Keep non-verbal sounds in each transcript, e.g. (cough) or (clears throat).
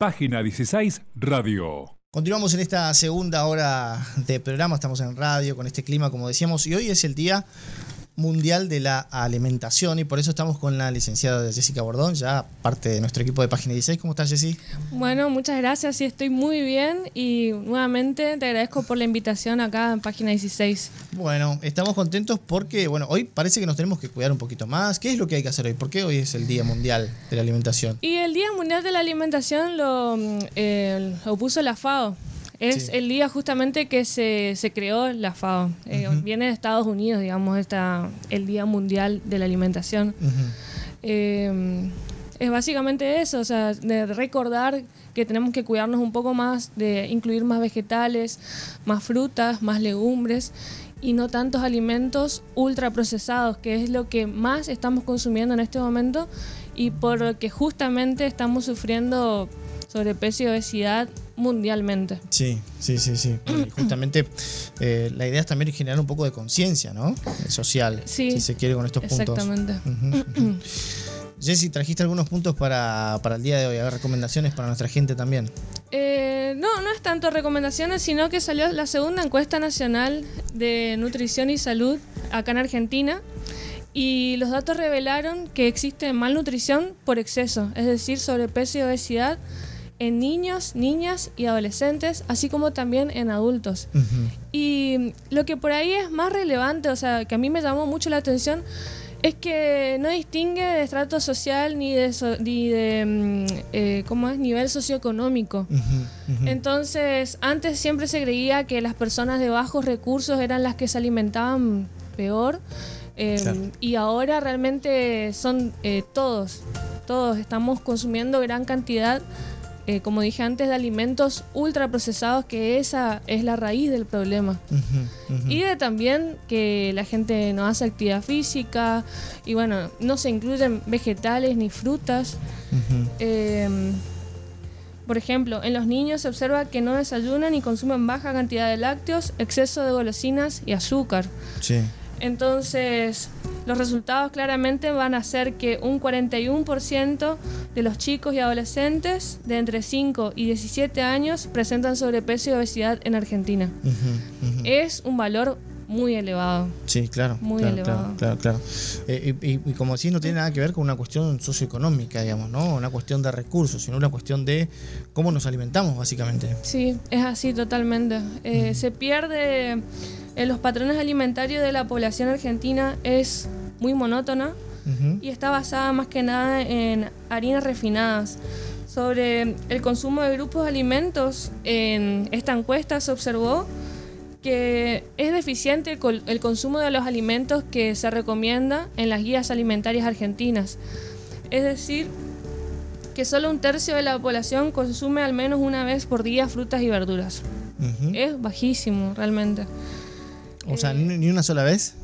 Página 16 Radio. Continuamos en esta segunda hora de programa, estamos en radio con este clima, como decíamos, y hoy es el día mundial de la alimentación y por eso estamos con la licenciada Jessica Bordón, ya parte de nuestro equipo de Página 16. ¿Cómo estás, Jessy? Bueno, muchas gracias, sí, estoy muy bien y nuevamente te agradezco por la invitación acá en Página 16. Bueno, estamos contentos porque, bueno, hoy parece que nos tenemos que cuidar un poquito más. ¿Qué es lo que hay que hacer hoy? ¿Por qué hoy es el Día Mundial de la Alimentación? Y el Día Mundial de la Alimentación lo, mm, eh, lo puso la FAO. Es Sí. el día justamente que se, se creó la FAO. Eh, Viene de Estados Unidos, digamos, esta, el Día Mundial de la Alimentación. Ujú. Eh, es básicamente eso, o sea, de recordar que tenemos que cuidarnos un poco más, de incluir más vegetales, más frutas, más legumbres y no tantos alimentos ultraprocesados, que es lo que más estamos consumiendo en este momento y por lo que justamente estamos sufriendo sobrepeso y obesidad mundialmente. Sí, sí, sí, sí. (clears throat) Y justamente eh, la idea es también generar un poco de conciencia, ¿no? Social, Sí, si se quiere, con estos puntos. Exactamente. Ujú, ujú. (clears throat) Jessy, trajiste algunos puntos para, para el día de hoy, a ver, recomendaciones para nuestra gente también. Eh, no, no es tanto recomendaciones, sino que salió la segunda encuesta nacional de nutrición y salud acá en Argentina y los datos revelaron que existe malnutrición por exceso, es decir, sobrepeso y obesidad en niños, niñas y adolescentes, así como también en adultos. Y lo que por ahí es más relevante, o sea, que a mí me llamó mucho la atención, es que no distingue de estrato social ni de, so- ni de mm, eh, ¿cómo es? nivel socioeconómico. Entonces, antes siempre se creía que las personas de bajos recursos eran las que se alimentaban peor. eh, Claro. Y ahora realmente son eh, todos, todos estamos consumiendo gran cantidad, eh, como dije antes, de alimentos ultraprocesados, que esa es la raíz del problema. Y de también que la gente no hace actividad física y bueno, no se incluyen vegetales ni frutas. Eh, por ejemplo, en los niños se observa que no desayunan y consumen baja cantidad de lácteos, exceso de golosinas y azúcar. Sí. Entonces, los resultados claramente van a ser que un 41% de los chicos y adolescentes de entre 5 y 17 años presentan sobrepeso y obesidad en Argentina. Es un valor muy elevado. Sí, claro. Muy claro, elevado. Claro, claro, claro. Eh, y, y- y como decís, no tiene nada que ver con una cuestión socioeconómica, digamos, ¿no? Una cuestión de recursos, sino una cuestión de cómo nos alimentamos, básicamente. Sí, es así totalmente. Eh, se pierde en los patrones alimentarios de la población argentina, es muy monótona Ujú. y está basada más que nada en harinas refinadas. Sobre el consumo de grupos de alimentos, en esta encuesta se observó que es deficiente el, consumo de los alimentos que se recomienda en las guías alimentarias argentinas. Es decir, que solo un tercio de la población consume al menos una vez por día frutas y verduras. Es bajísimo, realmente. O sea, eh, ni una sola vez.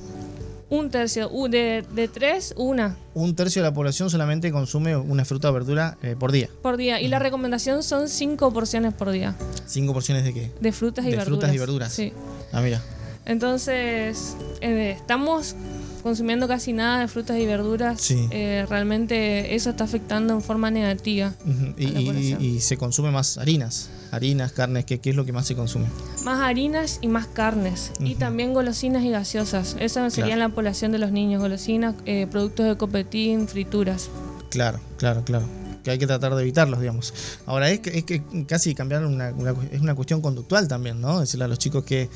Un tercio, de, de tres, una Un tercio de la población solamente consume una fruta o verdura eh, por día. por día. Y la recomendación son cinco porciones por día ¿Cinco porciones de qué? de frutas y De verduras. frutas y verduras. Sí. Ah, mira. Entonces, eh, estamos consumiendo casi nada de frutas y verduras. Sí. Eh, realmente eso está afectando en forma negativa. Y, y se consume más harinas. Harinas, carnes, ¿qué, qué es lo que más se consume? Más harinas y más carnes. Y también golosinas y gaseosas. Esa sería Claro. la población de los niños. Golosinas, eh, productos de copetín, frituras. Claro, claro, claro. Que hay que tratar de evitarlos, digamos. Ahora, es que, es que casi cambiar una, una- es una cuestión conductual también, ¿no? Decirle a los chicos que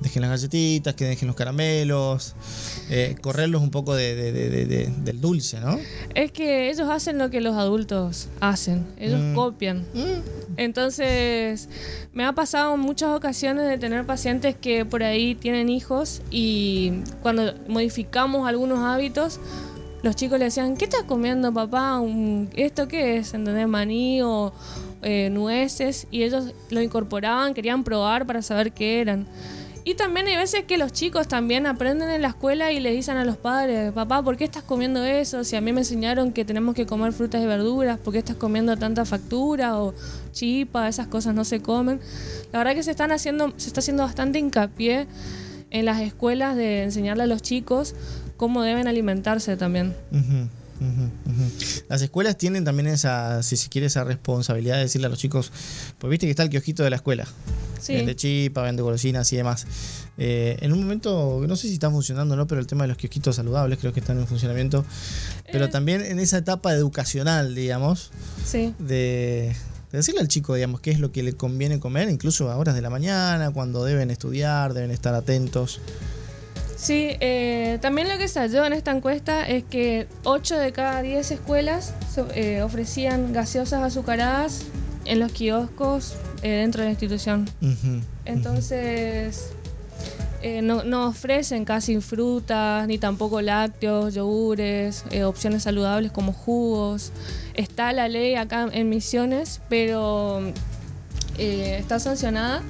dejen las galletitas, que dejen los caramelos, eh, correrlos un poco de, de- de- de- de- del dulce, ¿no? Es que ellos hacen lo que los adultos hacen. Ellos Mm. copian. Entonces, me ha pasado muchas ocasiones de tener pacientes que por ahí tienen hijos y cuando modificamos algunos hábitos, los chicos le decían, ¿qué estás comiendo, papá? ¿Esto qué es? ¿Entendés? Maní o eh, nueces. Y ellos lo incorporaban, querían probar para saber qué eran. Y también hay veces que los chicos también aprenden en la escuela y le dicen a los padres, papá, ¿por qué estás comiendo eso? Si a mí me enseñaron que tenemos que comer frutas y verduras, ¿por qué estás comiendo tanta factura o chipa? Esas cosas no se comen. La verdad que se están haciendo, se está haciendo bastante hincapié en las escuelas de enseñarle a los chicos cómo deben alimentarse también. Las escuelas tienen también esa, si se quiere, esa responsabilidad de decirle a los chicos, pues viste que está el kiosquito de la escuela, Sí. vende chipa, vende golosinas y demás. Eh, en un momento, no sé si está funcionando o no, pero el tema de los kiosquitos saludables creo que están en funcionamiento. Pero Eh. también en esa etapa educacional, digamos, Sí. de, de decirle al chico, digamos, qué es lo que le conviene comer, incluso a horas de la mañana, cuando deben estudiar, deben estar atentos. Sí, eh, también lo que salió en esta encuesta es que 8 de cada 10 escuelas so- eh, ofrecían gaseosas azucaradas en los kioscos eh, dentro de la institución. Entonces, eh, no, no ofrecen casi frutas, ni tampoco lácteos, yogures, opciones saludables como jugos. Está la ley acá en Misiones, pero está sancionada.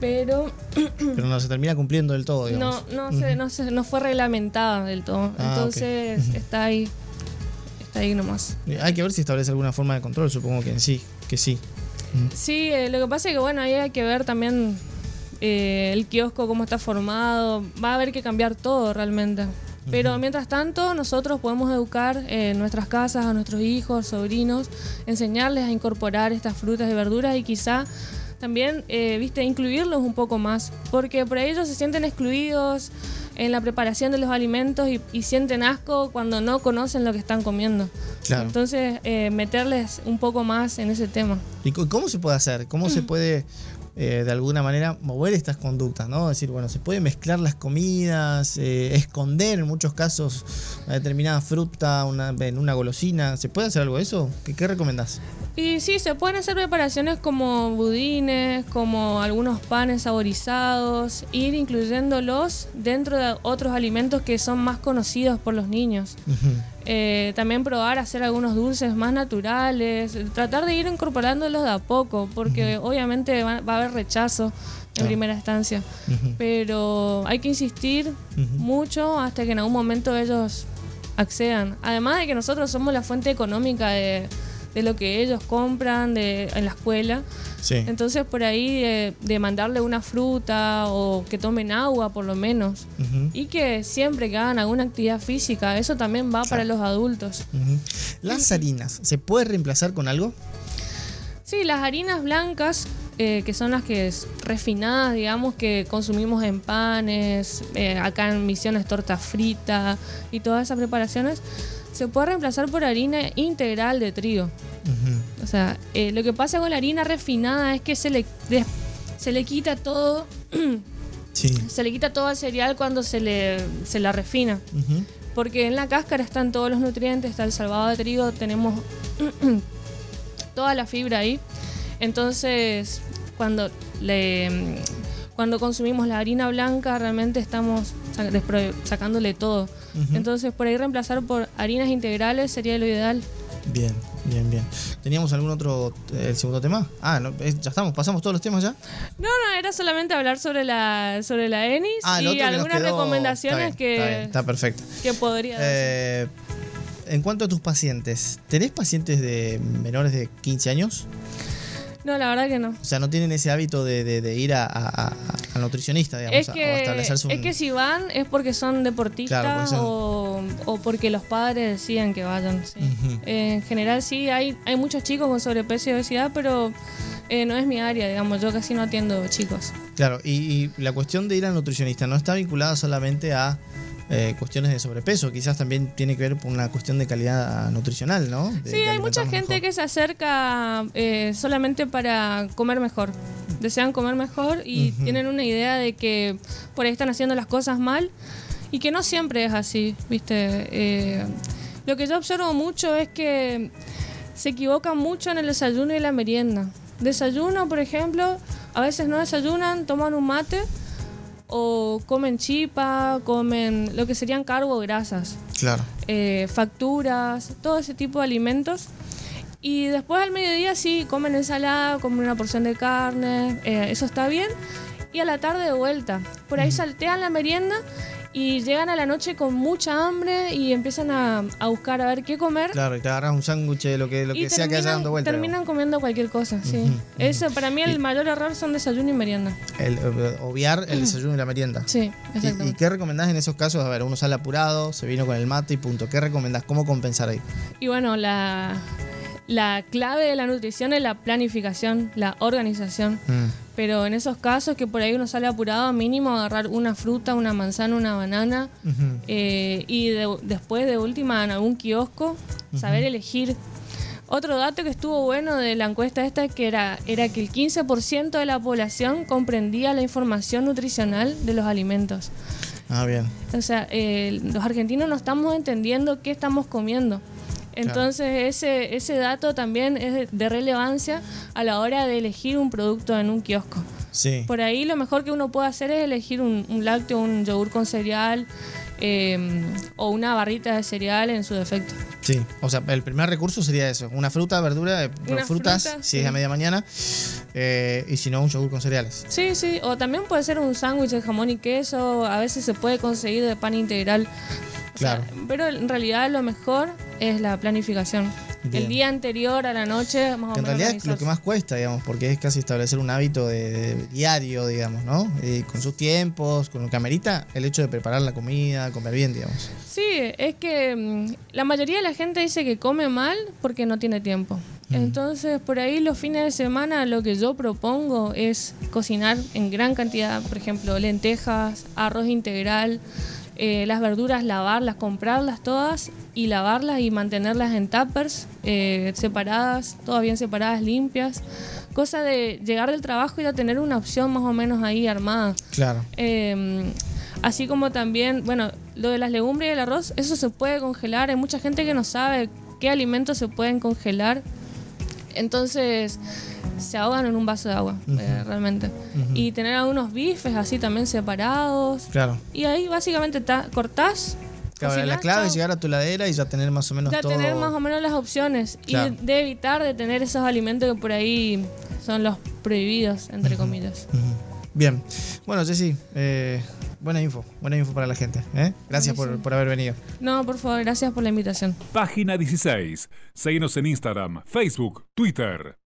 Pero Pero no se termina cumpliendo del todo, no, digamos. no, se, no, se- no fue reglamentada del todo. Ah. Entonces está ahí. Está ahí nomás. Hay que ver si establece alguna forma de control, supongo que sí, que sí. Sí, eh, lo que pasa es que bueno, ahí hay que ver también eh, el kiosco, cómo está formado. Va a haber que cambiar todo realmente. Pero mientras tanto, nosotros podemos educar en nuestras casas a nuestros hijos, sobrinos, enseñarles a incorporar estas frutas y verduras y quizá también, eh, viste, incluirlos un poco más. Porque por ahí ellos se sienten excluidos en la preparación de los alimentos y, y sienten asco cuando no conocen lo que están comiendo. Claro. Entonces, eh, meterles un poco más en ese tema. ¿Y cómo se puede hacer? ¿Cómo se puede, eh, de alguna manera, mover estas conductas? ¿no? Es decir, bueno, se puede mezclar las comidas, eh, esconder en muchos casos una determinada fruta una, en una golosina. ¿Se puede hacer algo de eso? ¿Qué, qué recomendás? Y sí, se pueden hacer preparaciones como budines, como algunos panes saborizados, ir incluyéndolos dentro de otros alimentos que son más conocidos por los niños. Eh, también probar hacer algunos dulces más naturales, tratar de ir incorporándolos de a poco, porque obviamente va, va a haber rechazo en primera instancia. Pero hay que insistir mucho hasta que en algún momento ellos accedan. Además de que nosotros somos la fuente económica de, de lo que ellos compran de, en la escuela. Sí. Entonces por ahí de, de mandarle una fruta o que tomen agua por lo menos. Y que siempre que hagan alguna actividad física, eso también va para los adultos. Las harinas, ¿se puede reemplazar con algo? Sí, las harinas blancas, eh, que son las que es refinadas, digamos, que consumimos en panes, eh, acá en Misiones torta frita y todas esas preparaciones, se puede reemplazar por harina integral de trigo. O sea, eh, lo que pasa con la harina refinada es que se le, de- se le quita todo, (clears throat) Sí. se le quita todo al cereal cuando se le se la refina. Porque en la cáscara están todos los nutrientes, está el salvado de trigo, tenemos (clears throat) toda la fibra ahí. Entonces, cuando le cuando consumimos la harina blanca, realmente estamos sacándole todo. Entonces, por ahí reemplazar por harinas integrales sería lo ideal. Bien, bien, bien. ¿Teníamos algún otro, el segundo tema? Ah, no, ya estamos, pasamos todos los temas ya. No, no, era solamente hablar sobre la sobre la ENIS Ah, y que algunas recomendaciones está bien, que, Está, bien, está perfecto. que podría. Eh, en cuanto a tus pacientes, ¿tenés pacientes de menores de 15 años? No, la verdad que no. O sea, no tienen ese hábito de, de- de ir a, a- a- al nutrionista, digamos, Es a- o que, establecerse un... es que si van es porque son deportistas Claro, porque son- o, o porque los padres decían que vayan. sí. Eh, en general sí, hay, hay muchos chicos con sobrepeso y obesidad, pero eh, no es mi área, digamos. Yo casi no atiendo chicos. Claro, y, y la cuestión de ir al nutricionista no está vinculada solamente a eh, cuestiones de sobrepeso, quizás también tiene que ver con una cuestión de calidad nutricional, ¿no? De- sí, hay mucha gente mejor. que se acerca eh, solamente para comer mejor. Desean comer mejor y tienen una idea de que por ahí están haciendo las cosas mal y que no siempre es así, ¿viste? Eh, lo que yo observo mucho es que se equivocan mucho en el desayuno y la merienda. Desayuno, por ejemplo, a veces no desayunan, toman un mate o comen chipa, comen lo que serían carbohidratos Claro. eh, facturas, todo ese tipo de alimentos. Y después al mediodía sí, comen ensalada, comen una porción de carne, eh, eso está bien. Y a la tarde de vuelta. Por ahí saltean la merienda y llegan a la noche con mucha hambre y empiezan a, a buscar a ver qué comer. Claro, y te agarras un sándwich, lo que, lo que sea que haya dando vuelta. terminan comiendo cualquier cosa, sí. Eso, para mí el Y- mayor error son desayuno y merienda. El, eh, obviar el desayuno y la merienda. Sí, ¿Y, y exactamente. qué recomendás en esos casos? A ver, uno sale apurado, se vino con el mate y punto. ¿Qué recomendás? ¿Cómo compensar ahí? Y bueno, la, la clave de la nutrición es la planificación, la organización. Mm, Pero en esos casos que por ahí uno sale apurado, mínimo agarrar una fruta, una manzana, una banana. eh, y de- después de última en algún kiosco, saber elegir. Otro dato que estuvo bueno de la encuesta esta que era, era que el 15% de la población comprendía la información nutricional de los alimentos. Ah, bien. O sea, eh, los argentinos no estamos entendiendo qué estamos comiendo. Entonces ese, ese dato también es de, de relevancia a la hora de elegir un producto en un kiosco. Sí. Por ahí lo mejor que uno puede hacer es elegir un, un lácteo, un yogur con cereal eh, o una barrita de cereal en su defecto. Sí, o sea, el primer recurso sería eso, una fruta, verdura, eh, Una frutas, fruta, si sí. es a media mañana, eh, y si no, un yogur con cereales. Sí, sí, o también puede ser un sándwich de jamón y queso, a veces se puede conseguir de pan integral. O sea, Claro. pero en realidad lo mejor es la planificación. Bien. El día anterior a la noche, más o Que en menos. realidad es lo que más cuesta, digamos, porque es casi establecer un hábito de, de diario, digamos, ¿no? Eh, con sus tiempos, con lo que amerita, el hecho de preparar la comida, comer bien, digamos. Sí, es que mm, la mayoría de la gente dice que come mal porque no tiene tiempo. Entonces, por ahí los fines de semana lo que yo propongo es cocinar en gran cantidad, por ejemplo, lentejas, arroz integral, eh, las verduras lavarlas, comprarlas todas y lavarlas y mantenerlas en tuppers, eh, separadas, todas bien separadas, limpias. Cosa de llegar del trabajo y ya tener una opción más o menos ahí armada. Claro. Eh, así como también, bueno, lo de las legumbres y el arroz, eso se puede congelar. Hay mucha gente que no sabe qué alimentos se pueden congelar. Entonces se ahogan en un vaso de agua, eh, realmente. Y tener algunos bifes así también separados. Claro. Y ahí básicamente cortás. Claro, la clave es llegar a tu ladera y ya tener más o menos Ya todo. tener más o menos las opciones Claro. y de evitar de tener esos alimentos que por ahí son los prohibidos, entre comillas. Ujú. Bien. Bueno, Jessy, eh, buena info, buena info para la gente. ¿eh? Gracias por, por haber venido. No, por favor, gracias por la invitación. Página 16. Seguinos en Instagram, Facebook, Twitter.